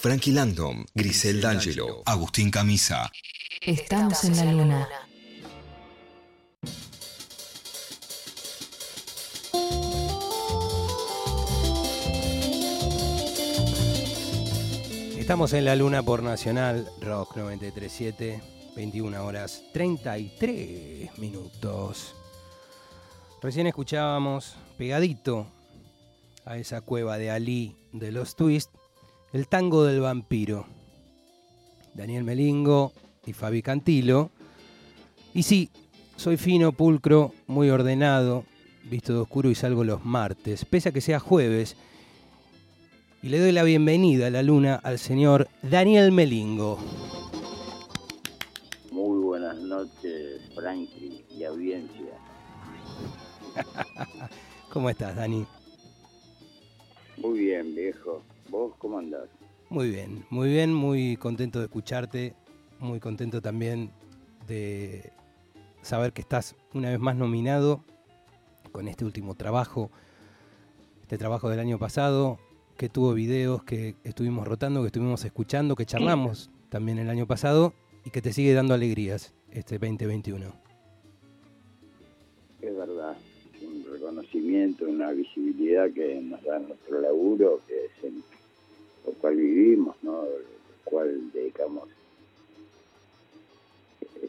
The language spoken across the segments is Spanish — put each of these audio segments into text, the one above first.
Frankie Landon, Grisel D'Angelo, Agustín Camisa. Estamos en la luna. Estamos en la luna por Nacional Rock 937, 21 horas 33 minutos. Recién escuchábamos pegadito a esa cueva de Ali de los Twist, el tango del vampiro. Daniel Melingo y Fabi Cantilo. Y sí, soy fino, pulcro, muy ordenado, visto de oscuro y salgo los martes, pese a que sea jueves y le doy la bienvenida a la luna al señor Daniel Melingo. Muy buenas noches, Frankie y audiencia. ¿Cómo estás, Dani? Muy bien, viejo. ¿Vos cómo andás? Muy bien, muy bien, muy contento de escucharte, muy contento también de saber que estás una vez más nominado con este último trabajo, este trabajo del año pasado, que tuvo videos que estuvimos rotando, que estuvimos escuchando, que charlamos también el año pasado y que te sigue dando alegrías este 2021. Es verdad, es un reconocimiento, una visibilidad que nos da nuestro laburo, que es el cual vivimos, ¿no? cual dedicamos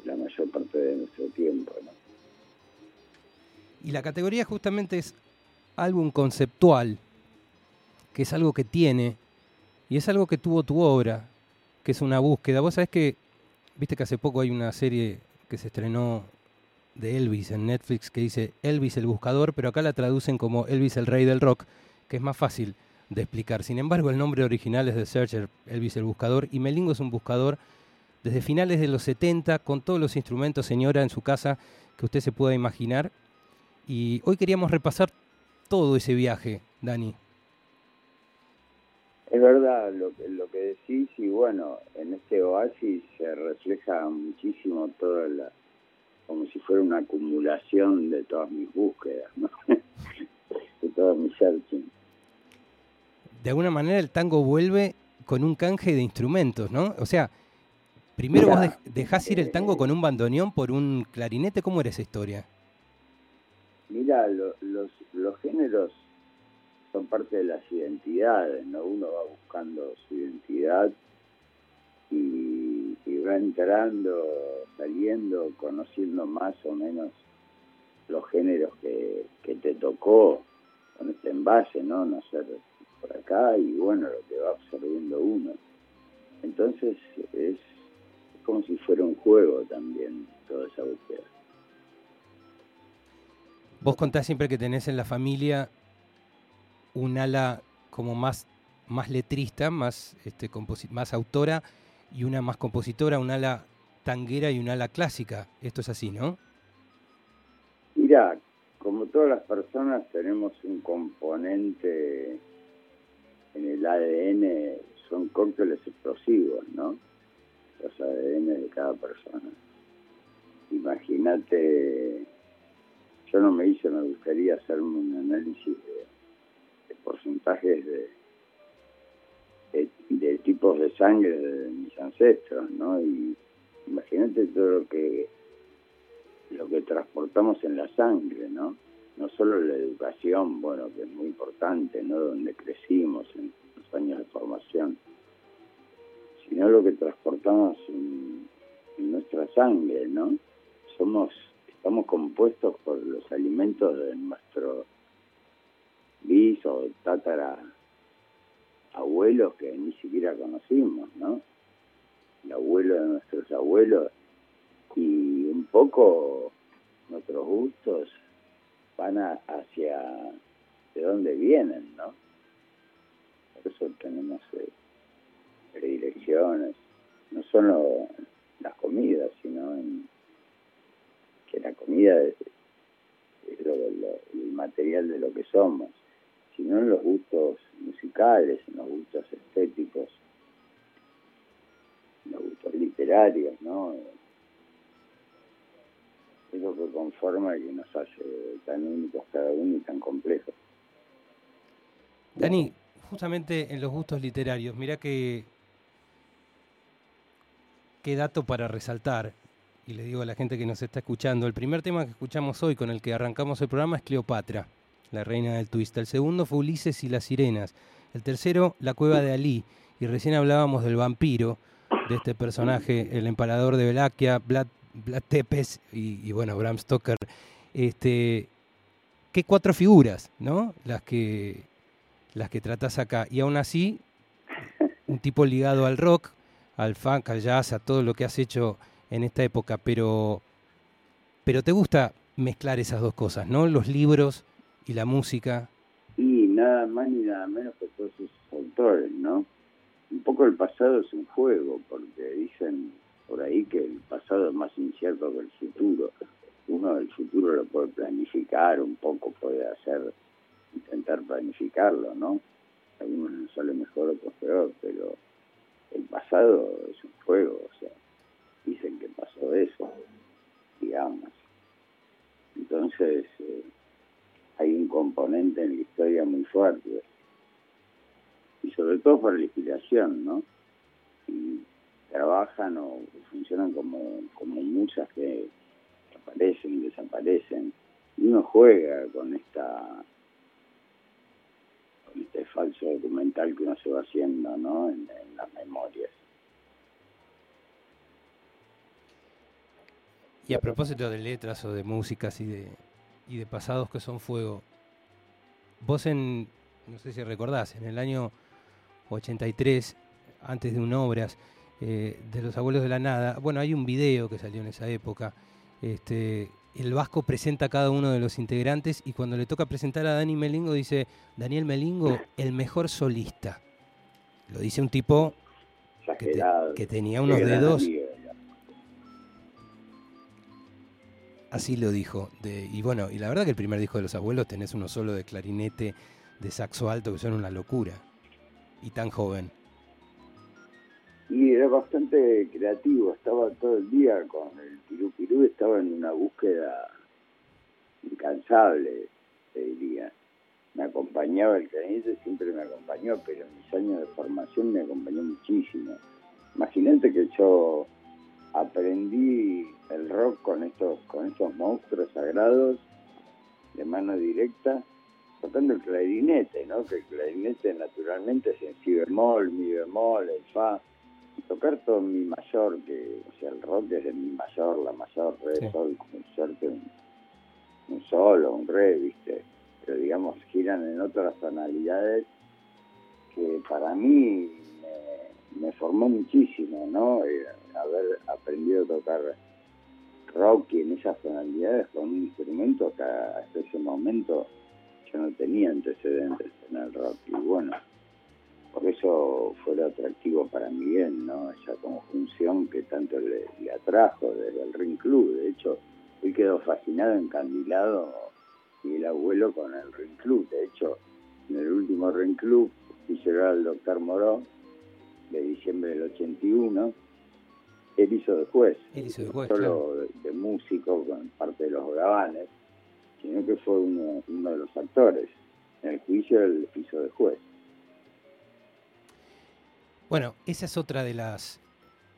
la mayor parte de nuestro tiempo. ¿no? Y la categoría justamente es álbum conceptual, que es algo que tiene y es algo que tuvo tu obra, que es una búsqueda. Vos sabés que, viste que hace poco hay una serie que se estrenó de Elvis en Netflix que dice Elvis el buscador, pero acá la traducen como Elvis el rey del rock, que es más fácil de explicar. Sin embargo, el nombre original es The Searcher, Elvis el buscador, y Melingo es un buscador desde finales de los 70, con todos los instrumentos, señora, en su casa que usted se pueda imaginar. Y hoy queríamos repasar todo ese viaje, Dani. Es verdad lo que, lo que decís y bueno, en este oasis se refleja muchísimo toda la, como si fuera una acumulación de todas mis búsquedas, ¿no? de todas mis searching. De alguna manera el tango vuelve con un canje de instrumentos, ¿no? O sea, primero vos dejás ir el tango con un bandoneón por un clarinete, ¿cómo era esa historia? Mira, los, los géneros son parte de las identidades, ¿no? Uno va buscando su identidad y, va entrando, saliendo, conociendo más o menos los géneros que, te tocó con este envase, ¿no? No ser por acá y bueno, lo que va absorbiendo uno. Entonces es como si fuera un juego también toda esa búsqueda. Vos contás siempre que tenés en la familia un ala como más, más letrista, más, este, más autora y una más compositora, un ala tanguera y un ala clásica. Esto es así, ¿no? Mira, como todas las personas tenemos un componente en el ADN, son cócteles explosivos, ¿no? Los ADN de cada persona. Imagínate, yo no me hice, me gustaría hacerme un análisis de porcentajes de, de, tipos de sangre de mis ancestros, ¿no? Y imagínate todo lo que lo que transportamos en la sangre, ¿no? No solo la educación, bueno, que es muy importante, ¿no? Donde crecimos en los años de formación, sino lo que transportamos en, nuestra sangre, ¿no? Somos, estamos compuestos por los alimentos de nuestro bis o tatara abuelos que ni siquiera conocimos, ¿no? El abuelo de nuestros abuelos y un poco nuestros gustos van hacia de dónde vienen, ¿no? Por eso tenemos eh, predilecciones, no solo las comidas, sino en, que la comida es, el material de lo que somos sino en los gustos musicales, en los gustos estéticos, en los gustos literarios, ¿no? Es lo que conforma y nos hace tan únicos cada uno y tan complejos. Dani, justamente en los gustos literarios, mira que qué dato para resaltar, y le digo a la gente que nos está escuchando, el primer tema que escuchamos hoy con el que arrancamos el programa es Cleopatra, la reina del twist. El segundo fue Ulises y las sirenas. El tercero, La cueva de Ali. Y recién hablábamos del vampiro, de este personaje, el empalador de Belaquia, Vlad, Tepes y, bueno, Bram Stoker. Este, qué cuatro figuras, ¿no? Las que, las que tratas acá. Y aún así, un tipo ligado al rock, al funk, al jazz, a todo lo que has hecho en esta época, pero, pero te gusta mezclar esas dos cosas, ¿no? Los libros y la música. Y nada más ni nada menos que todos sus autores, ¿no? Un poco el pasado es un juego, porque dicen por ahí que el pasado es más incierto que el futuro. Uno del futuro lo puede planificar, un poco puede hacer, intentar planificarlo, ¿no? Algunos no sale mejor, otros peor, pero el pasado es un juego, o sea, dicen que pasó eso, digamos. Entonces, eh, hay un componente en la historia muy fuerte. Y sobre todo por la inspiración, ¿no? Trabajan o funcionan como, como musas que aparecen y desaparecen. Y uno juega con esta con este falso documental que uno se va haciendo, ¿no? en las memorias. Y a propósito de letras o de músicas y de, y de pasados que son fuego, vos en, no sé si recordás, en el año 83, antes de un obras eh, de los abuelos de la nada, bueno, hay un video que salió en esa época, este, el Vasco presenta a cada uno de los integrantes y cuando le toca presentar a Dani Melingo dice, Daniel Melingo, el mejor solista. Lo dice un tipo que, tenía unos dedos Así lo dijo. De, y bueno, y la verdad que el primer disco de los abuelos tenés uno solo de clarinete, de saxo alto, que son una locura. Y tan joven. Y era bastante creativo, estaba todo el día con el pirú pirú, estaba en una búsqueda incansable, te diría. Me acompañaba el clarinete, siempre me acompañó, pero en mis años de formación me acompañó muchísimo. Imagínate que yo aprendí el rock con estos, con estos monstruos sagrados de mano directa, tocando el clarinete, ¿no? Que el clarinete naturalmente es en si bemol, mi bemol, el fa, tocar todo mi mayor, que, o sea, el rock es de mi mayor, la mayor, re, sol, como suerte un, un solo, un re, viste, pero digamos giran en otras tonalidades que para mí me, formó muchísimo, ¿no? Eh, haber aprendido a tocar rock y en esas tonalidades con un instrumento que hasta ese momento yo no tenía antecedentes en el rock. Y bueno, por eso fue lo atractivo para Miguel, ¿no? Esa conjunción que tanto le, atrajo desde el Ring Club. De hecho, él quedó fascinado, encandilado, y el abuelo con el Ring Club. De hecho, en el último Ring Club llegar al doctor Moró de diciembre del 81 él hizo de juez, no solo de, músico con parte de los grabanes, sino que fue uno, de los actores. En el juicio él hizo de juez. Bueno, esa es otra de las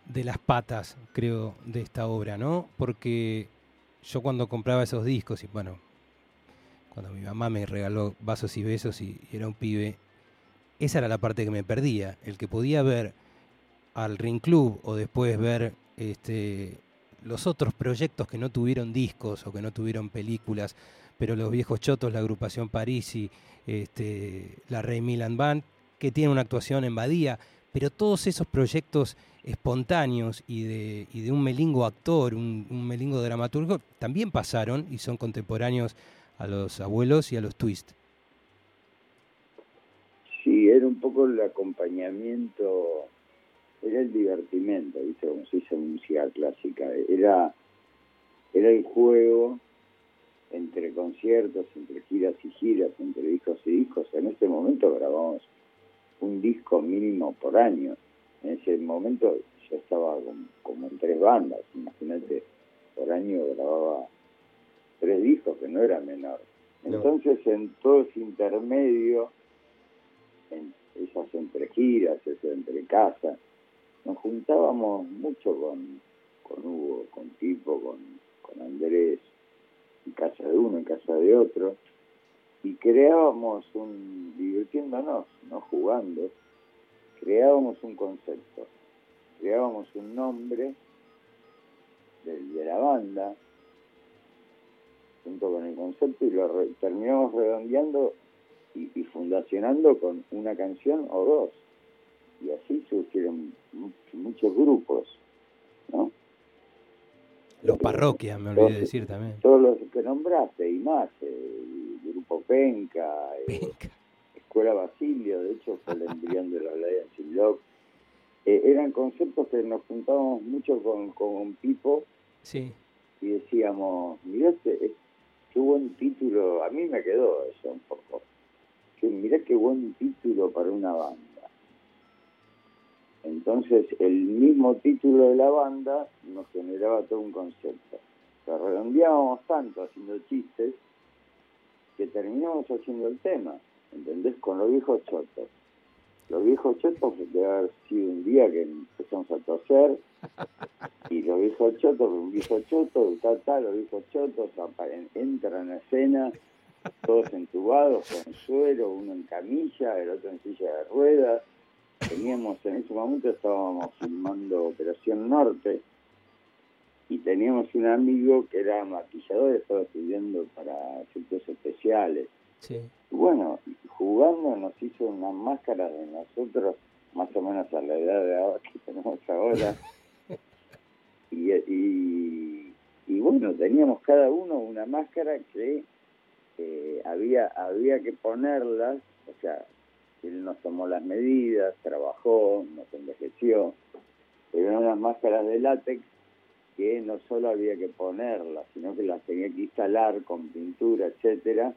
de las patas, creo, de esta obra, ¿no? Porque yo cuando compraba esos discos y bueno, cuando mi mamá me regaló vasos y besos y, era un pibe, esa era la parte que me perdía, el que podía ver al Ring Club o después ver este, los otros proyectos que no tuvieron discos o que no tuvieron películas, pero los viejos chotos, la agrupación Parisi, este, la Rey Milan Band, que tiene una actuación en Badía, pero todos esos proyectos espontáneos y de, y de un melingo actor, un, melingo dramaturgo, también pasaron y son contemporáneos a los abuelos y a los twist. Sí, era un poco el acompañamiento era el divertimento, ¿viste? Como se dice en música clásica. Era, era el juego entre conciertos, entre giras y giras, entre discos y discos. En este momento grabamos un disco mínimo por año. En ese momento yo estaba como, en tres bandas. Imagínate, por año grababa tres discos, que no era menor. Entonces, en todo ese intermedio, en esas entre giras, esas entre casas, nos juntábamos mucho con, con Hugo, con Tipo, con, con Andrés, en casa de uno, en casa de otro, y creábamos un, divirtiéndonos, no jugando, creábamos un concepto, creábamos un nombre de, la banda, junto con el concepto, y lo re- terminamos redondeando y, fundacionando con una canción o dos. Y así surgieron mu- muchos grupos. Los parroquias, me olvidé de decir también. Todos los que nombraste y más, eh, el Grupo Penca, eh, Venga. Escuela Basilio, de hecho fue el embrión de la Alliance Love. Eh, eran conceptos que nos juntábamos mucho con, con Pipo Sí, y decíamos, mirá, este, es- qué buen título, a mí me quedó eso un poco, que mirá qué buen título para una banda. Entonces el mismo título de la banda nos generaba todo un concepto. Lo redondeábamos tanto haciendo chistes que terminamos haciendo el tema, ¿entendés? Con los viejos chotos. Los viejos chotos debe haber sido un día que empezamos a toser y los viejos chotos, un viejo choto, tal, tal, los viejos chotos entran a escena, todos entubados con suero, uno en camilla, el otro en silla de ruedas. Teníamos, en ese momento estábamos filmando Operación Norte y teníamos un amigo que era maquillador, estaba estudiando para efectos especiales. sí. Y bueno, jugando nos hizo una máscara de nosotros, más o menos a la edad de ahora que tenemos ahora. y, y, y bueno, teníamos cada uno una máscara que eh, había, había que ponerlas, o sea, él nos tomó las medidas, trabajó, nos envejeció, pero eran unas máscaras de látex que no solo había que ponerlas, sino que las tenía que instalar con pintura, etcétera,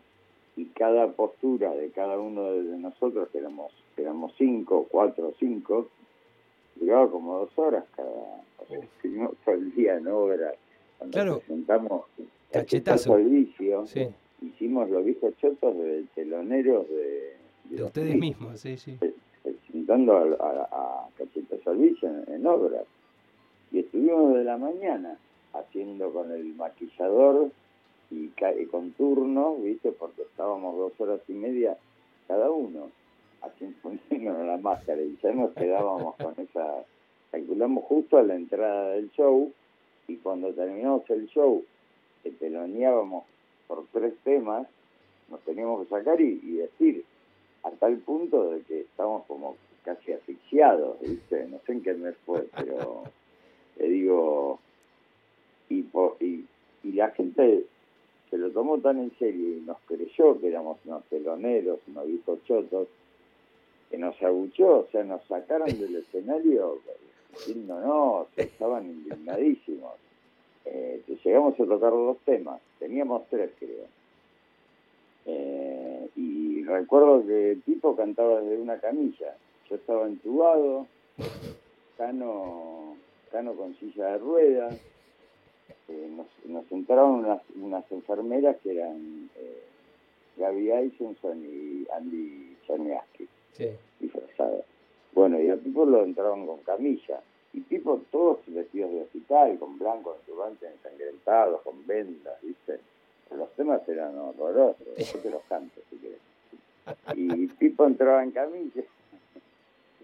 y cada postura de cada uno de nosotros, que éramos, que éramos cinco, cuatro o cinco, duraba como dos horas cada, o sea, todo el día en obra. Cuando Claro. presentamos Cachetazo. el vicio, Sí, hicimos los viejos chotos de teloneros de, de ustedes mismos, sí, sí. presentando a, a, a Cachetazo al vicio en, en obras. Y estuvimos de la mañana haciendo con el maquillador y, y con turnos, ¿viste? Porque estábamos dos horas y media cada uno haciendo poniéndonos la máscara y ya nos quedábamos con esa. Calculamos justo a la entrada del show y cuando terminamos el show, que teloneábamos por tres temas, nos teníamos que sacar y, y decir, a tal punto de que estamos como casi asfixiados, ¿viste? No sé en qué mes fue, pero le digo, y, y, y la gente se lo tomó tan en serio y nos creyó que éramos unos teloneros, unos viejos chotos, que nos abuchó, o sea, nos sacaron del escenario diciendo no, estaban indignadísimos. Eh, llegamos a tocar dos temas, teníamos tres creo. Y recuerdo que Tipo cantaba desde una camilla, yo estaba entubado, Cano, Cano con silla de ruedas, eh, nos, nos entraron unas, unas enfermeras que eran eh, Gaby Eisenson y Andy Czerniaski, sí. disfrazadas. Bueno, y a Pipo lo entraron con camilla. Y Pipo todos vestidos de hospital, con blanco, turbante ensangrentados, con vendas, ¿viste? Los temas eran horrorosos, yo te los canto Y Pipo entraba en camilla,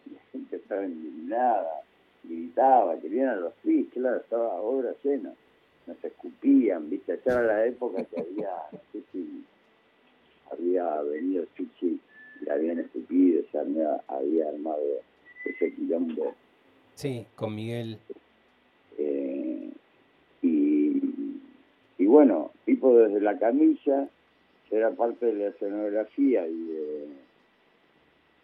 y la gente estaba indignada, gritaba, querían a los pies, claro, estaba obra llena. Nos escupían, ¿viste? Esa era la época que había, no sé si había venido Chichi y le habían escupido, se había, había armado ese quilombo. Sí, con Miguel. Eh, y, y bueno, tipo desde la camilla, era parte de la escenografía y de-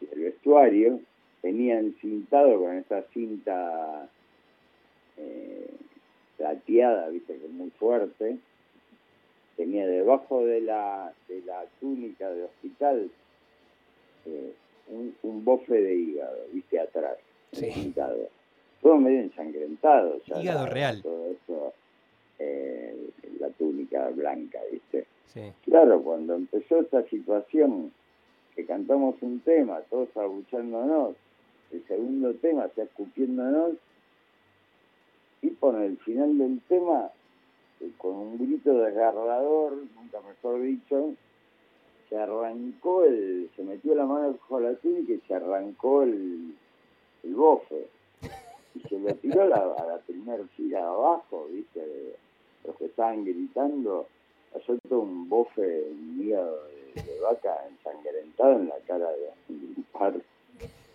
y del vestuario, tenía encintado con esta cinta eh, plateada, viste, que es muy fuerte, tenía debajo de la, de la túnica de hospital eh, un, un bofe de hígado, viste, atrás, Sí. encintado. Todo medio ensangrentado. ya Hígado real. Todo eso, eh, la túnica blanca, viste. Sí, Claro, cuando empezó esta situación, que cantamos un tema, todos abuchándonos, el segundo tema, sea, escupiéndonos, y por el final del tema, eh, con un grito desgarrador, nunca mejor dicho, se arrancó el, se metió la mano bajo la túnica y se arrancó el, el bofe. Y se lo tiró a la, a la primera fila abajo, viste, los que estaban gritando, todo un bofe mío de, de vaca ensangrentado en la cara de un par.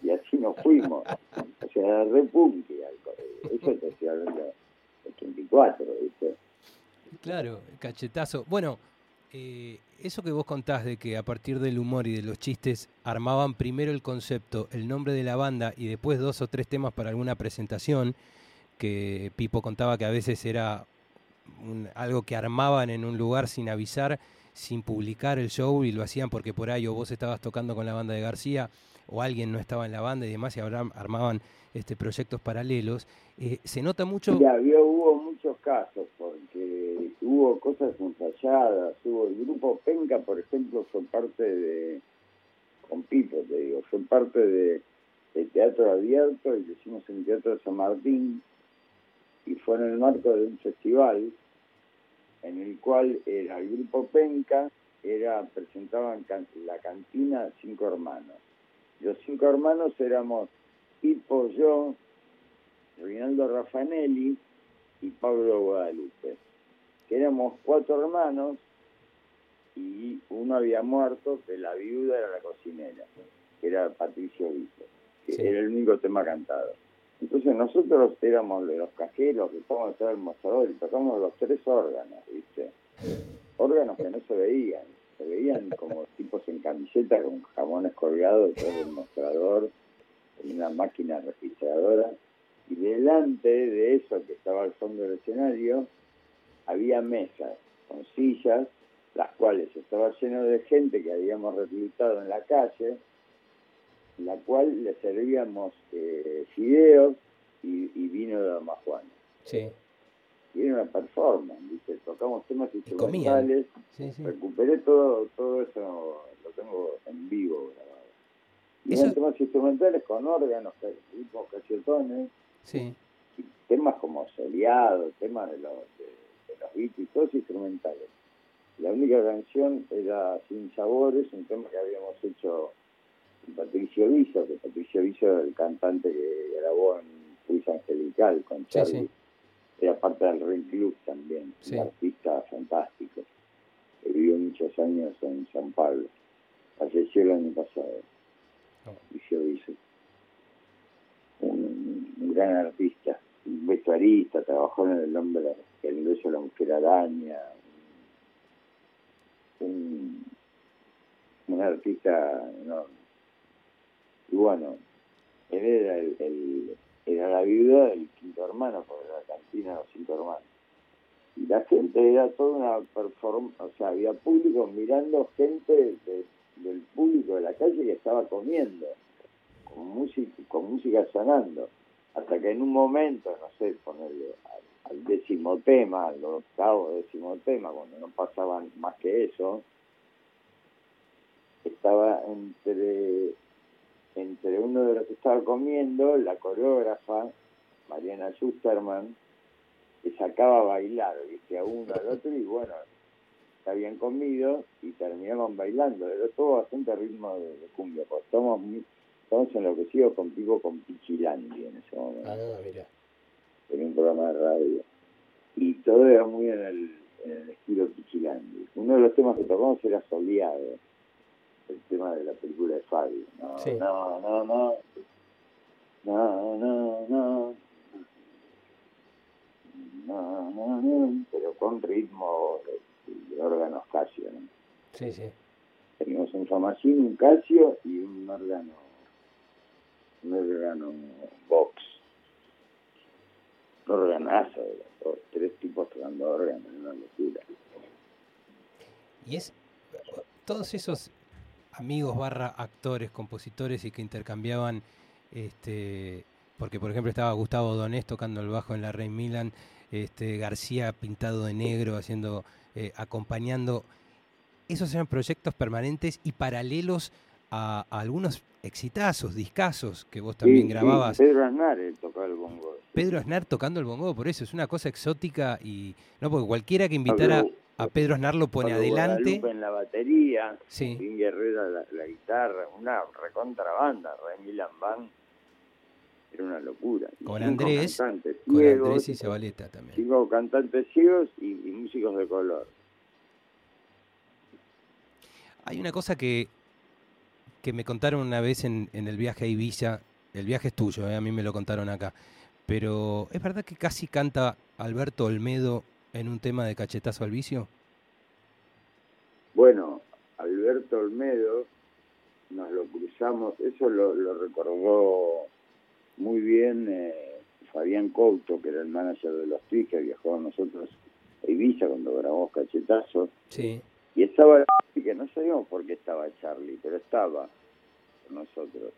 Y así nos fuimos. O sea, re punky, Eso te estoy hablando de 84, ¿viste? Claro, cachetazo. Bueno, eh, eso que vos contás de que a partir del humor y de los chistes armaban primero el concepto, el nombre de la banda y después dos o tres temas para alguna presentación, que Pipo contaba que a veces era un- algo que armaban en un lugar sin avisar, sin publicar el show y lo hacían porque por ahí o vos estabas tocando con la banda de García o alguien no estaba en la banda y demás y ahora armaban este proyectos paralelos. Eh, se nota mucho... Mira, había, hubo muchos casos, porque hubo cosas ensayadas, hubo el grupo Penca, por ejemplo, fue parte de, con Pipo, te digo, fue parte de, de Teatro Abierto, y lo hicimos en el Teatro San Martín, y fue en el marco de un festival en el cual era el grupo Penca, era presentaban can- la cantina Cinco Hermanos. Los cinco hermanos éramos Pipo, yo, Rinaldo Raffanelli y Pablo Guadalupe, que éramos cuatro hermanos y uno había muerto, que la viuda era la cocinera, que era Patricio Vito, que Sí. era el único tema cantado. Entonces nosotros éramos los cajeros que estábamos atrás del mostrador y tocamos los tres órganos, ¿viste? Órganos que no se veían, se veían como tipos en camiseta con jamones colgados detrás del mostrador, en una máquina registradora, y delante de eso que estaba al fondo del escenario, había mesas con sillas, las cuales estaba lleno de gente que habíamos reclutado en la calle, la cual le servíamos eh, fideos y, y vino de Amajuana. Sí, Y era una performance, ¿viste? tocamos temas instrumentales, sí, sí. recuperé todo todo eso, lo tengo en vivo grabado. Y Eso- eran temas instrumentales con órganos, ritmos cachetones, Sí, y temas como soleado, temas de los, de, de los todos instrumentales. La única canción era Sin Sabores, un tema que habíamos hecho Patricio Viso, que Patricio Viso era el cantante que grabó en Luis Angelical con Charlie. sí. Era parte del Ring Club también, Sí. un artista fantástico, que vivió muchos años en San Pablo. Falleció el año pasado, Oh. Patricio un, un gran artista, un vestuarista, trabajó en El Hombre, El Beso de la Mujer Araña, un, un artista enorme. Y bueno, él era, el, era la viuda del quinto hermano, porque la cantina de los cinco hermanos. Y la gente era toda una performance, o sea, había público mirando gente de- del público de la calle que estaba comiendo con música, con música sonando, hasta que en un momento, no sé, ponerle al, al décimo tema, al octavo décimo tema, cuando no pasaban más que eso, estaba entre, entre uno de los que estaba comiendo, la coreógrafa, Mariana Schusterman, que sacaba a bailar, viste, a uno al otro, y bueno, habían comido y terminaban bailando, era todo bastante ritmo de, de cumbia, pues estamos muy Estamos enloquecidos con Pico con Pichilandi en ese momento, Ah, mira. en un programa de radio. Y todo era muy en el, en el estilo Pichilandi. Uno de los temas que tocamos era Soleado, el tema de la película de Fabio. No, Sí. no, no, no. No, no, no. No, no, no. Pero con ritmo de, de órganos Casio, ¿no? Sí, sí. Teníamos un famacín, un Casio y un órgano, un órgano box. Un organazo, los tres tipos tocando órgano, una locura. Y es todos esos amigos barra actores, compositores y que intercambiaban, este, porque por ejemplo estaba Gustavo Donés tocando el bajo en la Rey Milan, este, García pintado de negro, haciendo, eh, acompañando. Esos eran proyectos permanentes y paralelos a, a algunos exitazos, discazos que vos también Sí, sí, grababas. Pedro Aznar tocaba el bongo. Pedro Aznar tocando el bongo, por eso es una cosa exótica y no porque cualquiera que invitara Pablo- a Pedro Aznar lo pone adelante. Guadalupe en la batería, Sí. La, la guitarra, una recontrabanda, Remy Lambán, era una locura. Con Andrés, cantantes Con ciegos, Andrés y Zabaleta también. cinco cantantes ciegos y, y músicos de color. Hay una cosa que, que me contaron una vez en, en el viaje a Ibiza. El viaje es tuyo, eh, a mí me lo contaron acá. Pero ¿es verdad que casi canta Alberto Olmedo en un tema de cachetazo al vicio? Bueno, Alberto Olmedo, nos lo cruzamos, eso lo, lo recordó muy bien eh, Fabián Couto, que era el manager de los Twis, que viajó con nosotros a Ibiza cuando grabamos Cachetazo. Sí. Y estaba, que no sabíamos por qué estaba Charlie, pero estaba con nosotros.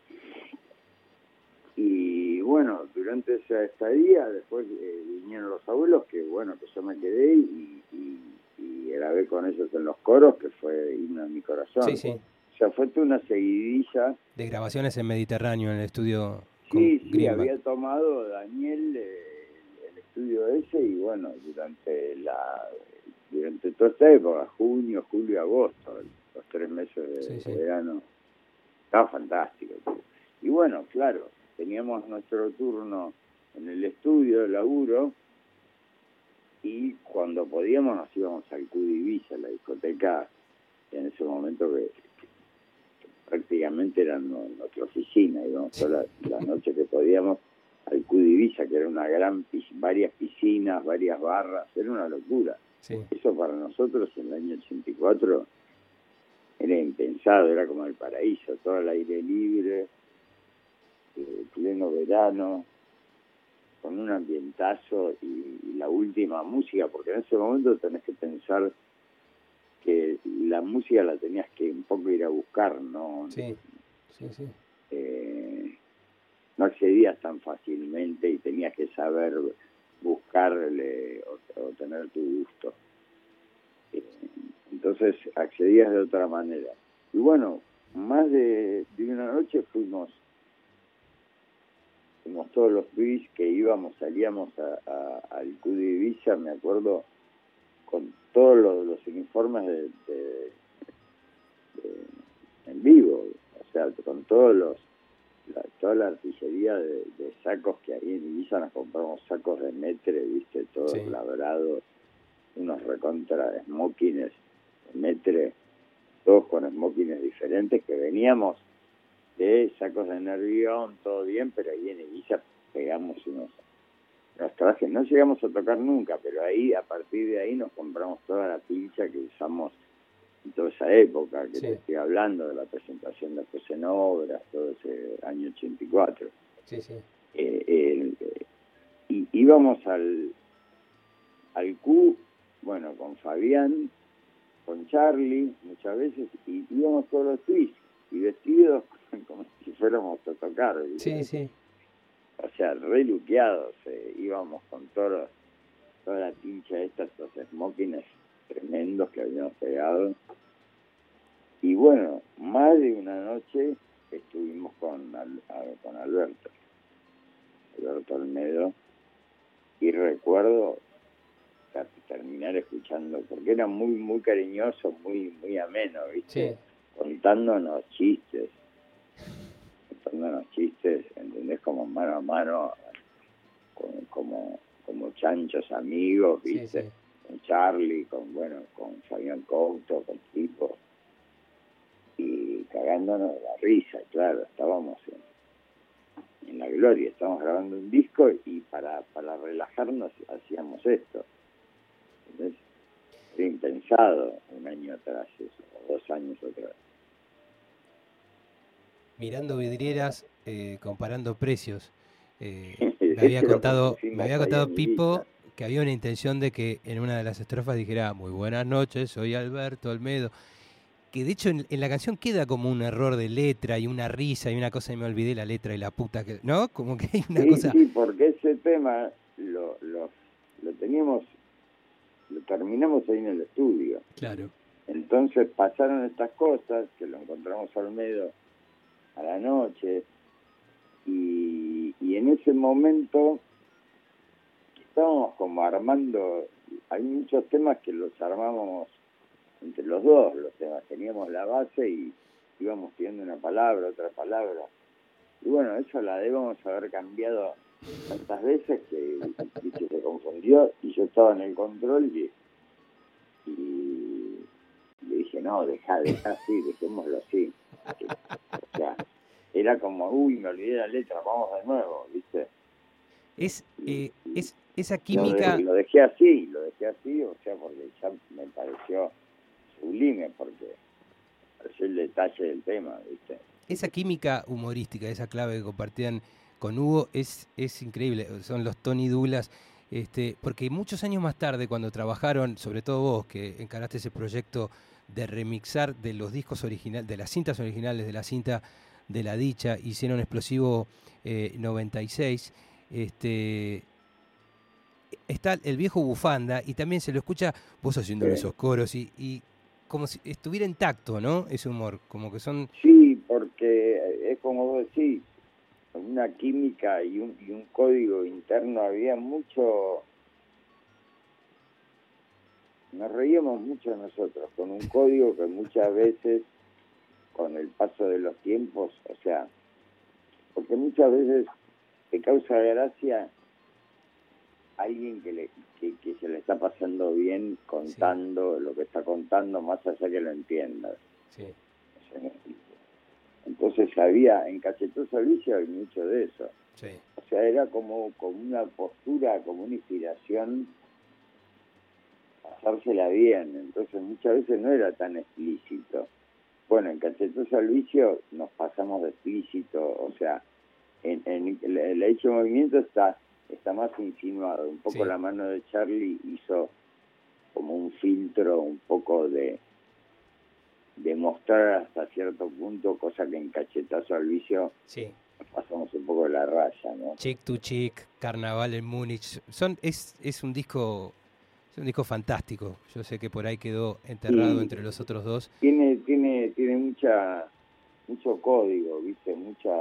Y bueno, durante esa estadía, después eh, vinieron los abuelos, que bueno, que yo me quedé y, y, y grabé con ellos en los coros, que fue himno de mi corazón. Sí, sí. O sea, fue toda una seguidilla. De grabaciones en Mediterráneo, en el estudio Sí, sí, Greenback. había tomado Daniel eh, el estudio ese y bueno, durante la durante toda esta época, junio, julio, agosto, los tres meses de Sí, sí. verano, estaba fantástico. tío. Y bueno, claro, teníamos nuestro turno en el estudio de laburo y cuando podíamos nos íbamos al Ibiza, la discoteca, en ese momento que, que prácticamente era nu- nuestra oficina, íbamos todas las, noches que podíamos al Ibiza, que era una gran, varias piscinas, varias barras, era una locura. Sí. Eso para nosotros en el año 84 era impensado, era como el paraíso, todo el aire libre, pleno verano, con un ambientazo y, y la última música, porque en ese momento tenés que pensar que la música la tenías que un poco ir a buscar, ¿no? Sí, sí, sí. eh, no accedías tan fácilmente y tenías que saber buscarle o, o tener tu gusto. Eh, entonces accedías de otra manera. Y bueno, más de, de una noche fuimos, fuimos todos los tweets que íbamos, salíamos a- a- al de Ibiza, me acuerdo, con todos los, los uniformes de, de- de- en vivo, o sea, con todos los la- toda la artillería de, de sacos que hay en Ibiza, nos compramos sacos de metre, viste, todos Sí. labrados, unos recontra smokines de metre, todos con smokines diferentes, que veníamos de sacos de nervión, todo bien, pero ahí en Ibiza pegamos unos, unos trajes, no llegamos a tocar nunca, pero ahí, a partir de ahí nos compramos toda la pincha que usamos en toda esa época, que Sí. te estoy hablando de la presentación de José en Obras, todo ese año 84. Sí, sí. Eh, eh, y íbamos al, al Q, bueno, con Fabián, con Charlie, muchas veces, y íbamos todos los twists, y vestidos como si fuéramos a tocar. Sí, sí. o sea, reluqueados, eh, íbamos con todos los- toda la pincha esta, estos smokings tremendos que habíamos pegado. Y bueno, más de una noche estuvimos con, Al- a- con Alberto, Alberto Olmedo, y recuerdo ter- terminar escuchando, porque era muy, muy cariñoso, muy, muy ameno, ¿viste? Sí. Contándonos chistes, contándonos chistes, ¿entendés? Como mano a mano, como, como, como chanchos amigos, ¿viste? sí. Con Charlie, con, bueno, con Fabián Couto, con Tipo, y cagándonos de la risa, claro, estábamos en, en la gloria, estábamos grabando un disco y para, para relajarnos hacíamos esto. Era impensado un año atrás eso, o dos años atrás. Mirando vidrieras, eh, comparando precios. Eh, me había contado, me había contado Pipo que había una intención de que en una de las estrofas dijera muy buenas noches, soy Alberto Olmedo. Que de hecho en, en la canción queda como un error de letra y una risa y una cosa y me olvidé la letra y la puta que. ¿No? Como que hay una sí, cosa. sí, porque ese tema lo, lo, lo teníamos, lo terminamos ahí en el estudio. Claro. Entonces pasaron estas cosas, que lo encontramos a Olmedo a la noche. Y, y en ese momento estábamos como armando, hay muchos temas que los armamos entre los dos, los temas, teníamos la base y íbamos pidiendo una palabra, otra palabra. Y bueno, eso la debemos haber cambiado tantas veces que, que se confundió y yo estaba en el control y, y le dije, no, deja, deja así, dejémoslo así. O sea, era como, uy, me olvidé la letra, vamos de nuevo, ¿viste? Es, eh, es esa química... Lo, dejé así, lo dejé así, o sea, porque ya me pareció sublime, porque pareció el detalle del tema, ¿viste? Esa química humorística, esa clave que compartían con Hugo es, es increíble. Son los Tony Dulas. Este, porque muchos años más tarde, cuando trabajaron, sobre todo vos, que encaraste ese proyecto de remixar de los discos originales, de las cintas originales, de la cinta de la dicha, hicieron Explosivo 96, eh, este, está el viejo bufanda y también se lo escucha vos haciendo esos coros y, y, como si estuviera intacto, ¿no? Ese humor, como que son... Sí, porque es como vos decís, una química y un, y un código interno, había mucho... Nos reíamos mucho nosotros, con un código que muchas veces, con el paso de los tiempos, o sea, porque muchas veces te causa gracia alguien que, le, que, se le está pasando bien contando lo que está contando, más allá que lo entienda. Sí. Entonces había, en Cachetó Servicio hay mucho de eso. Sí. O sea, era como, como una postura, como una inspiración, pasársela bien. Entonces muchas veces no era tan explícito. Bueno, en Cachetó Servicio nos pasamos de explícito, o sea, en, en el, hecho movimiento está está más insinuado. Un poco la mano de Charlie hizo como un filtro, un poco de demostrar hasta cierto punto, cosa que en cachetazo al vicio sí. pasamos un poco de la raya, ¿no? Chick to Chick, Carnaval en Múnich, son es, es un disco es un disco fantástico. Yo sé que por ahí quedó enterrado entre los otros dos. Tiene tiene tiene mucha mucho código, ¿viste? Mucha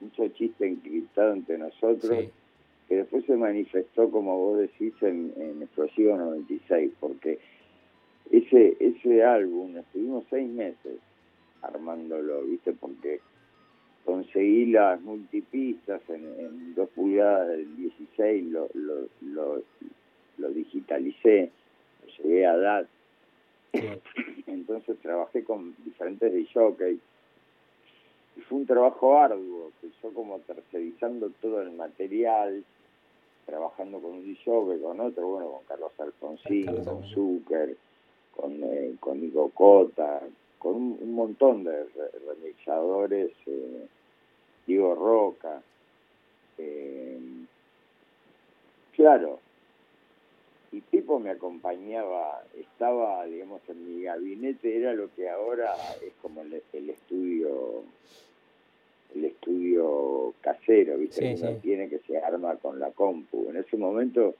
mucho chiste encriptado entre nosotros. que después se manifestó, como vos decís, en, en Explosivo 96, porque ese ese álbum estuvimos seis meses armándolo viste porque conseguí las multipistas en, dos pulgadas del 16 lo lo, lo, lo digitalicé lo llegué a DAT entonces trabajé con diferentes de y fue un trabajo arduo que yo como tercerizando todo el material trabajando con un DJ, con otro, bueno, con Carlos Alfonsín, con Zucker, con, eh, con Nico Cota, con un, montón de remixadores, eh, Diego Roca. Eh, claro, y Pipo me acompañaba, estaba, digamos, en mi gabinete, era lo que ahora es como el, estudio el estudio casero, ¿viste? que tiene que se arma con la compu. En ese momento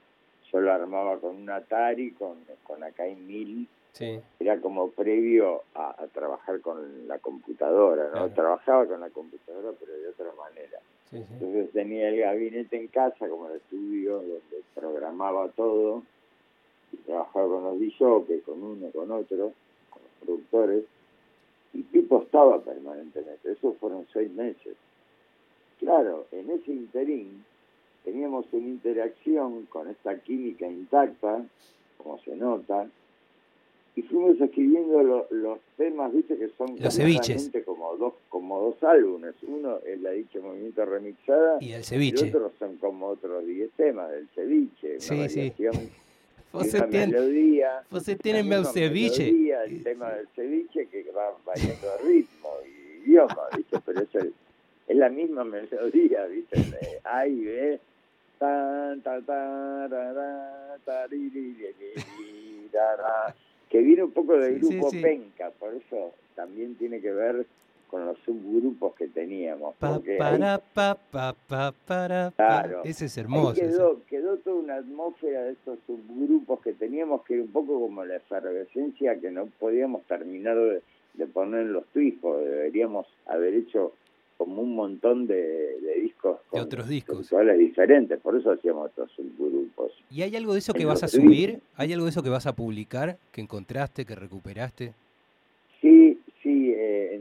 yo lo armaba con un Atari, con, con Akai 1000 era como previo a, trabajar con la computadora, ¿no? Trabajaba con la computadora, pero de otra manera. Entonces tenía el gabinete en casa, como el estudio, donde programaba todo, trabajaba con los DJs, con uno, con otro, con los productores, y Pipo estaba permanentemente, eso fueron seis meses. Claro, en ese interín teníamos una interacción con esta química intacta, como se nota, y fuimos escribiendo los temas, viste, que son los como dos como dos álbumes. Uno es la dicha movimiento remixada y el ceviche. Y otros son como otros diez temas del ceviche. Sí, sí. Vos melodía. Vos tenés meu ceviche. el tema del ceviche que va variando ritmo y idioma, viste, pero es, el, es la misma melodía, viste, A y B. Tan, tan, tan, que viene un poco del grupo Penca, por eso también tiene que ver con los subgrupos que teníamos. Porque para, pa, pa, pa, para, claro, ese es hermoso. Quedó, quedó toda una atmósfera de estos subgrupos que teníamos que era un poco como la efervescencia que no podíamos terminar de, de poner los twists, deberíamos haber hecho como un montón de, discos. De otros discos. diferentes, por eso hacíamos estos subgrupos. ¿Y hay algo de eso que vas a subir? ¿Hay algo de eso que vas a publicar, que encontraste, que recuperaste?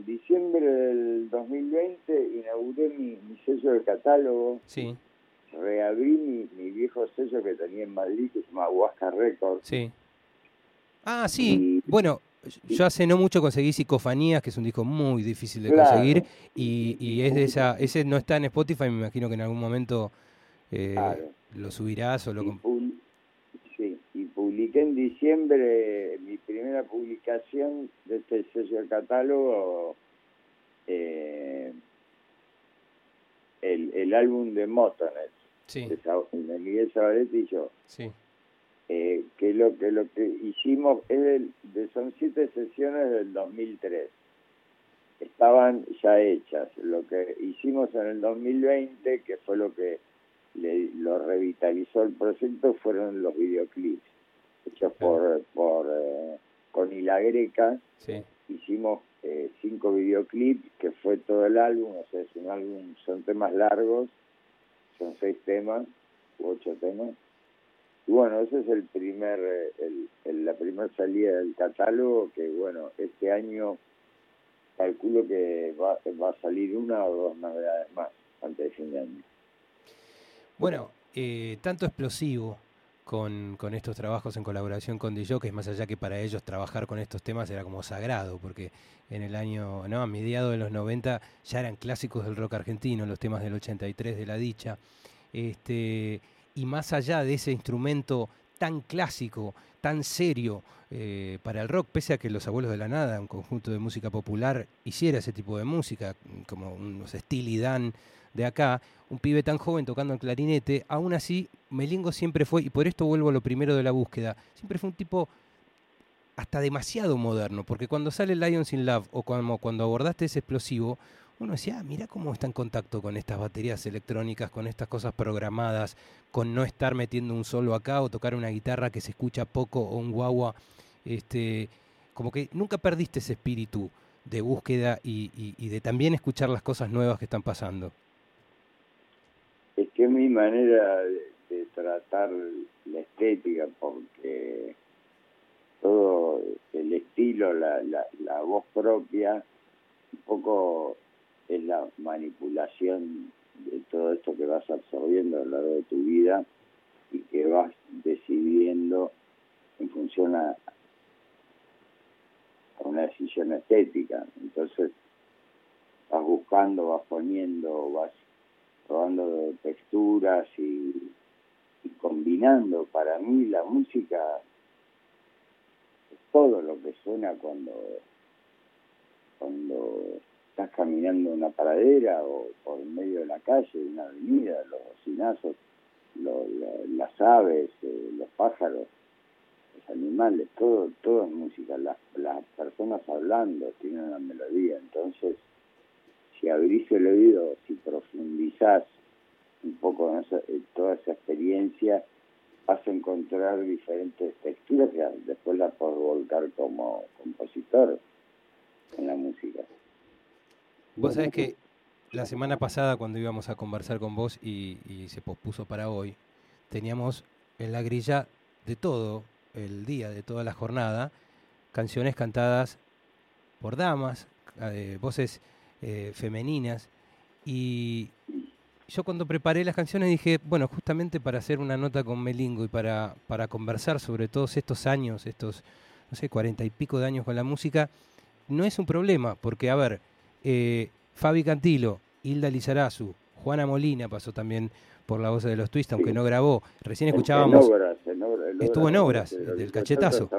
En diciembre del 2020 inauguré mi, sello de catálogo. Sí. Reabrí mi, viejo sello que tenía en Madrid, que se llama Huasca Records. Sí. Ah, sí. bueno, yo hace no mucho conseguí Psicofanías, que es un disco muy difícil de conseguir, y, y, es de esa, ese no está en Spotify, me imagino que en algún momento eh, lo subirás o lo... en diciembre mi primera publicación de este sello de catálogo, eh, el, el álbum de Motonet, sí. de, Miguel Zabaleta y yo. Sí. Eh, que lo que lo que hicimos es de, son siete sesiones del 2003 estaban ya hechas lo que hicimos en el 2020 que fue lo que lo revitalizó el proyecto fueron los videoclips hechos por por eh, con Hila Greca. Hicimos eh, cinco videoclips que fue todo el álbum o sea es un álbum son temas largos son seis temas u ocho temas. Bueno, ese es el primer, eh, el, la primera salida del catálogo, que bueno, este año calculo que va, va a salir una o dos novedades más antes de fin de año. Bueno, eh, tanto explosivo con, con, estos trabajos en colaboración con DJ, que más allá que para ellos trabajar con estos temas era como sagrado, porque en el año, no, a mediados de los 90 ya eran clásicos del rock argentino, los temas del 83 de La Dicha. Este, y más allá de ese instrumento tan clásico, tan serio eh, para el rock, pese a que Los Abuelos de la Nada, un conjunto de música popular, hiciera ese tipo de música, como unos Steely Dan de acá, un pibe tan joven tocando el clarinete, aún así Melingo siempre fue, y por esto vuelvo a lo primero de la búsqueda, siempre fue un tipo hasta demasiado moderno, porque cuando sale Lions in Love o cuando, cuando abordaste ese explosivo, uno decía, ah, mira cómo está en contacto con estas baterías electrónicas, con estas cosas programadas, con no estar metiendo un solo acá o tocar una guitarra que se escucha poco o un guagua. Este, como que nunca perdiste ese espíritu de búsqueda y, de también escuchar las cosas nuevas que están pasando. Es que mi manera de, tratar la estética, porque todo el estilo, la, la voz propia, un poco es la manipulación de todo esto que vas absorbiendo a lo largo de tu vida y que vas decidiendo en función a, una decisión estética. Entonces vas buscando, vas poniendo, vas probando texturas y, y combinando. Para mí la música es todo lo que suena cuando cuando estás caminando en una paradera o por medio de la calle, de una avenida, los bocinazos, las aves, eh, los pájaros, los animales, todo, todo es música, las, personas hablando tienen una melodía, entonces si abrís el oído, si profundizás un poco en, toda esa experiencia, vas a encontrar diferentes texturas que después las podés volcar como compositor en la música. Vos sabés que la semana pasada cuando íbamos a conversar con vos y, se pospuso para hoy, teníamos en la grilla de todo el día, de toda la jornada, canciones cantadas por damas, eh, voces eh, femeninas. Y yo cuando preparé las canciones dije, bueno, justamente para hacer una nota con Melingo y para, para conversar sobre todos estos años, estos, no sé, cuarenta y pico de años con la música, no es un problema, porque, a ver, eh, Fabi Cantilo, Hilda Lizarazu, Juana Molina pasó también por la voz de los Twists, aunque no grabó. Recién escuchábamos. estuvo en obras, del cachetazo.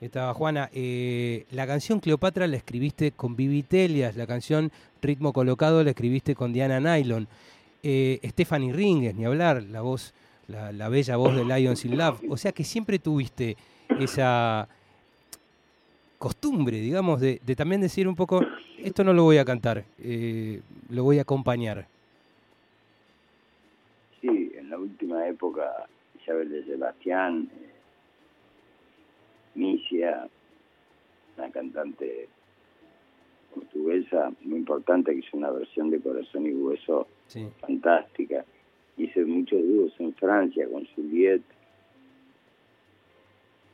Estaba, Juana. Eh, la canción Cleopatra la escribiste con Vivi Telias, la canción Ritmo Colocado la escribiste con Diana Nylon. Eh, Stephanie Ringes, ni hablar, la voz, la, la bella voz de Lions in Love. O sea que siempre tuviste esa costumbre, digamos, de, también decir un poco, esto no lo voy a cantar, eh, lo voy a acompañar. Sí, en la última época, Isabel de Sebastián, eh, Misia, una cantante portuguesa muy importante que hizo una versión de Corazón y Hueso fantástica. Hice muchos dúos en Francia con Juliette,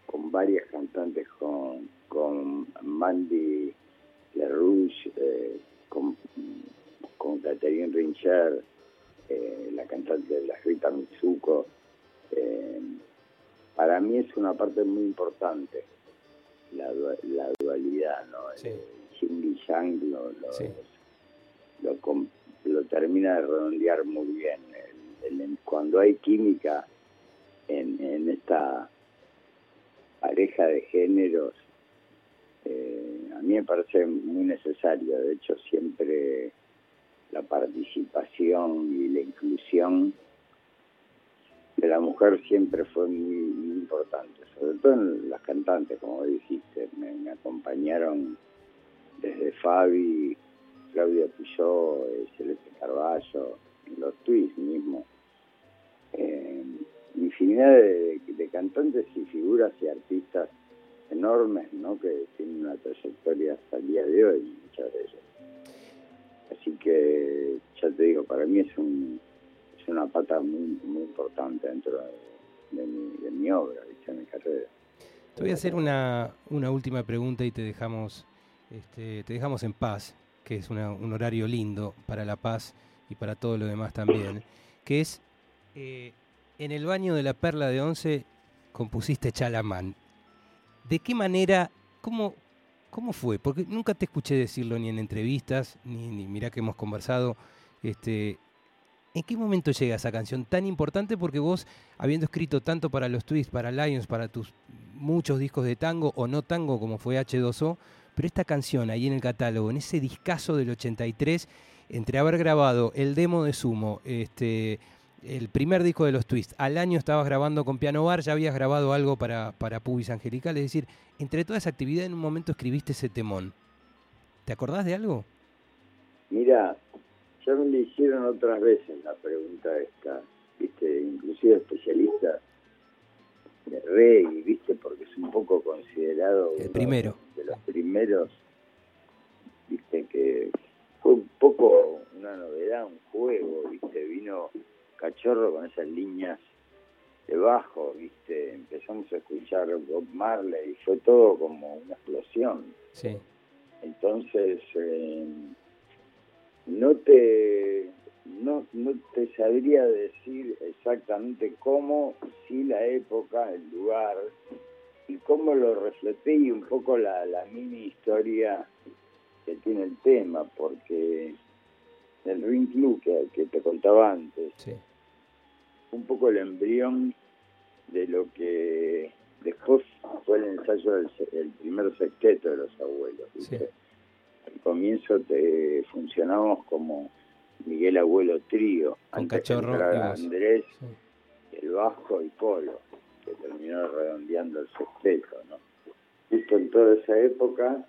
con varias cantantes, con, con Mandy LaRouche, eh, con, con Catherine Rincher, eh, la cantante de la Rita Mitsuko. Eh, para mí es una parte muy importante la, la dualidad, ¿no? Sí. El Yang lo, lo, termina de redondear muy bien. cuando hay química en, en esta pareja de géneros, eh, a mí me parece muy necesario. De hecho, siempre la participación y la inclusión de la mujer siempre fue muy, importante, sobre todo en las cantantes, como dijiste, me, acompañaron desde Fabi, Claudia Pilló, eh, Celeste Carballo, los twists mismo. Eh, infinidad de, cantantes y figuras y artistas enormes, ¿no? Que tienen una trayectoria hasta el día de hoy, muchas de ellas. Así que, ya te digo, para mí es un una pata muy importante dentro de, mi, obra, de mi carrera. Te voy a hacer una, una última pregunta y te dejamos, este, te dejamos en paz, que es un horario lindo para la paz y para todo lo demás también, que es eh, en el baño de la Perla de Once compusiste Chalamán. ¿De qué manera, cómo, cómo fue? Porque nunca te escuché decirlo ni en entrevistas, ni, ni mirá que hemos conversado. Este, ¿En qué momento llega esa canción tan importante? Porque vos, habiendo escrito tanto para los Twists, para Lions, para tus muchos discos de tango o no tango como fue H2O, pero esta canción ahí en el catálogo, en ese discazo del 83, entre haber grabado el demo de Sumo, este, el primer disco de los Twists, al año estabas grabando con Piano Bar, ya habías grabado algo para, para Pubis Angelical, es decir, entre toda esa actividad en un momento escribiste ese temón. ¿Te acordás de algo? Mira, ya me le hicieron otras veces la pregunta esta, viste, inclusive especialistas de reggae, viste, porque es un poco considerado el primero. de los primeros, cachorro con esas líneas de bajo, ¿viste? Empezamos a escuchar Bob Marley y fue todo como una explosión. Sí. Entonces, eh, no te no, no te sabría decir exactamente cómo, si la época, el lugar, y cómo lo refleté y un poco la, la mini historia que tiene el tema, porque el Ring Club que, que te contaba antes, sí un poco el embrión de lo que después fue el ensayo del primer sexteto de los abuelos. Al comienzo te funcionamos como Miguel Abuelo Trío, Con antes Cachorro Andrés, el Bajo y Polo, que terminó redondeando el sexteto. ¿no? Justo en toda esa época,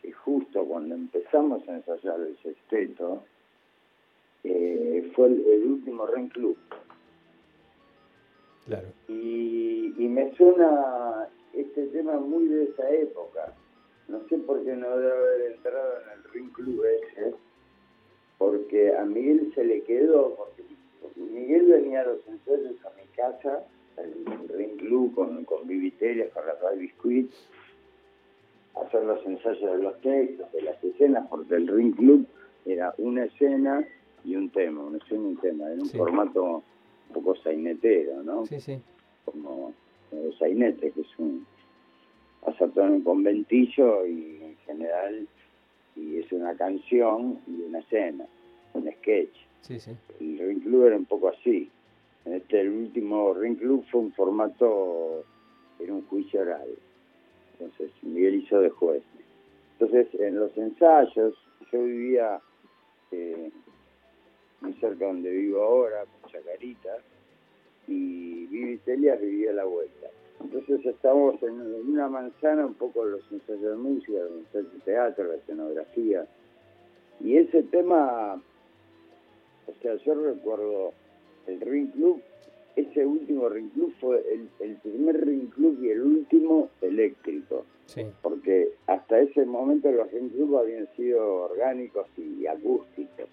que justo cuando empezamos a ensayar el sexteto, eh, fue el, último Ren Club. Claro. Y, me suena este tema muy de esa época. No sé por qué no debe haber entrado en el Ring Club ese, porque a Miguel se le quedó, porque, Miguel venía a los ensayos a mi casa, al Ring Club con, con Viviteria, con Rafael Biscuit, a hacer los ensayos de los textos, de las escenas, porque el Ring Club era una escena y un tema, una escena y un tema, en un formato poco sainetero, ¿no? Sí, sí. Como, sainete, que es un todo en un conventillo y en general y es una canción y una escena, un sketch. Sí, sí. El Ring Club era un poco así. Este, el último Ring Club fue un formato, era un juicio oral. Entonces Miguel hizo de juez. Entonces en los ensayos yo vivía eh, muy cerca donde vivo ahora, con Chacarita, y Vivi Celia vivía la vuelta. Entonces estamos en una manzana, un poco los ensayos de música, los ensayos de teatro, la escenografía. Y ese tema, o sea, yo recuerdo el Ring Club, ese último ring club fue el, el primer ring club y el último eléctrico. Sí. porque hasta ese momento los ring club habían sido orgánicos y acústicos.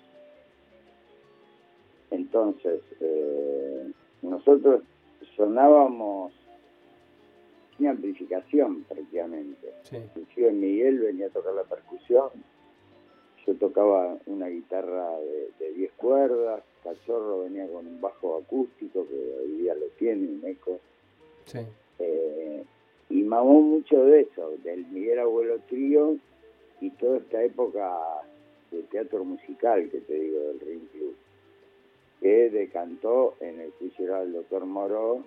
Entonces, eh, nosotros sonábamos sin amplificación prácticamente. Sí. Inclusive Miguel venía a tocar la percusión, yo tocaba una guitarra de, 10 cuerdas, Cachorro venía con un bajo acústico que hoy día lo tiene, un eco. Sí. Eh, y mamó mucho de eso, del Miguel Abuelo Trío y toda esta época de teatro musical que te digo del Ring Club, que decantó en el juicio del doctor Moró,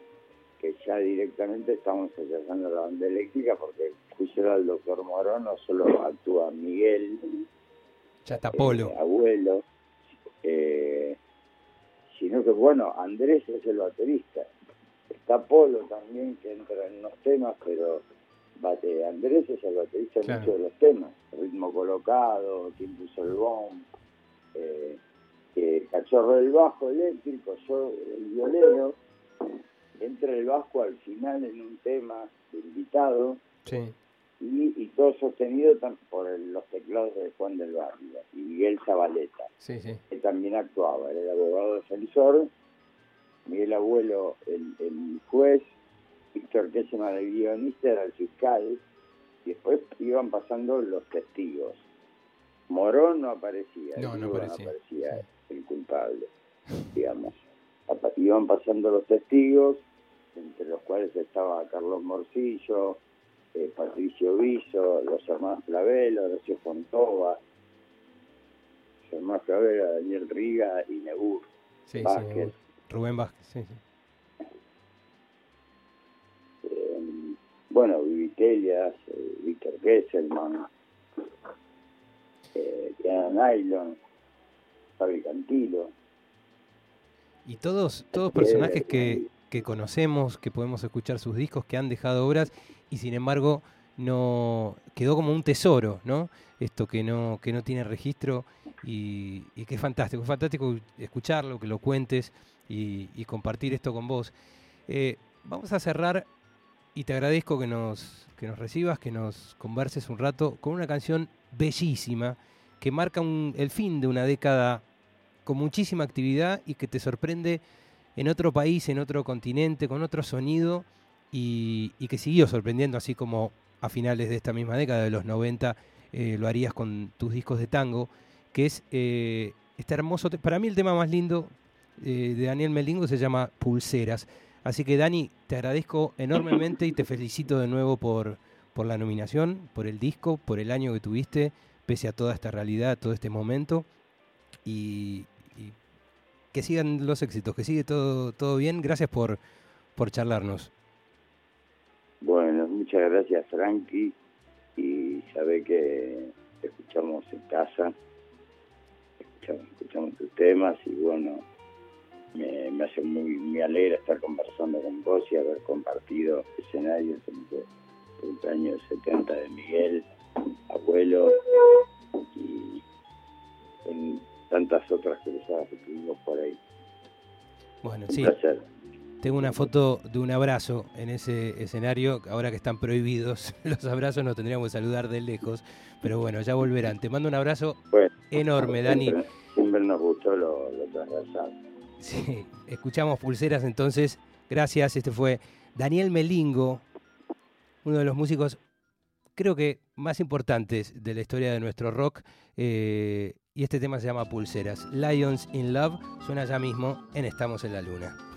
que ya directamente estamos rechazando la banda eléctrica porque el juicio del doctor Moró no solo actúa Miguel, Ya está Polo. eh, abuelo, eh, sino que bueno, Andrés es el baterista. Está Polo también que entra en los temas, pero bate, Andrés es el baterista Claro. muchos de los temas. Ritmo colocado, quien puso el bomb, eh, eh, Cachorro del bajo eléctrico, yo el violero. Entra el bajo al final en un tema de invitado Sí. y, y todo sostenido por el- los teclados de Juan del Barrio y Miguel Zabaleta, Sí, sí. que también actuaba, era el abogado defensor, Miguel Abuelo el, el juez, Víctor Quésima el guionista era el fiscal, y después iban pasando los testigos. Morón no aparecía, No, no aparecía, sí. El culpable, digamos. Iban pasando los testigos, entre los cuales estaba Carlos Morcillo, eh, Patricio Viso, los hermanos Clavelo, Horacio Fontova, los hermanos Clavelo, Daniel Riga y Nebur. Sí. Rubén Vázquez, sí, sí. Eh, bueno, Vivitelias, eh, Víctor Gesselman, eh, Diana Nylon, Fabi Cantilo. Y todos, todos personajes que, que conocemos, que podemos escuchar sus discos, que han dejado obras y sin embargo no quedó como un tesoro, ¿no? Esto que no, que no tiene registro y, y que es fantástico, es fantástico escucharlo, que lo cuentes y, y compartir esto con vos. Eh, vamos a cerrar y te agradezco que nos, que nos recibas, que nos converses un rato con una canción bellísima que marca el fin de una década con muchísima actividad y que te sorprende en otro país, en otro continente, con otro sonido y, que siguió sorprendiendo, así como a finales de esta misma década, de los 90, eh, lo harías con tus discos de tango, que es este hermoso, para mí el tema más lindo eh, de Daniel Melingo se llama Pulseras. Así que Dani, te agradezco enormemente y te felicito de nuevo por, por la nominación, por el disco, por el año que tuviste, pese a toda esta realidad, todo este momento. Y, que sigan los éxitos, que sigue todo, todo bien. Gracias por, por charlarnos. Bueno, muchas gracias Frankie y sabe que escuchamos en casa, escuchamos, escuchamos tus temas y bueno, me, hace muy, me alegra estar conversando con vos y haber compartido escenarios en ese cumpleaños 70 de Miguel, abuelo y en tantas otras cruzadas que tuvimos por ahí. Bueno, Un sí, placer. tengo una foto de un abrazo en ese escenario. Ahora que están prohibidos los abrazos, nos tendríamos que saludar de lejos. Pero bueno, ya volverán. Te mando un abrazo Bueno, enorme, Dani. Siempre, siempre nos gustó lo, lo transversal. Sí, escuchamos pulseras entonces. Gracias. Este fue Daniel Melingo, uno de los músicos, creo que más importantes de la historia de nuestro rock. eh, y este tema se llama Pulseras. Lions in Love suena ya mismo en Estamos en la Luna.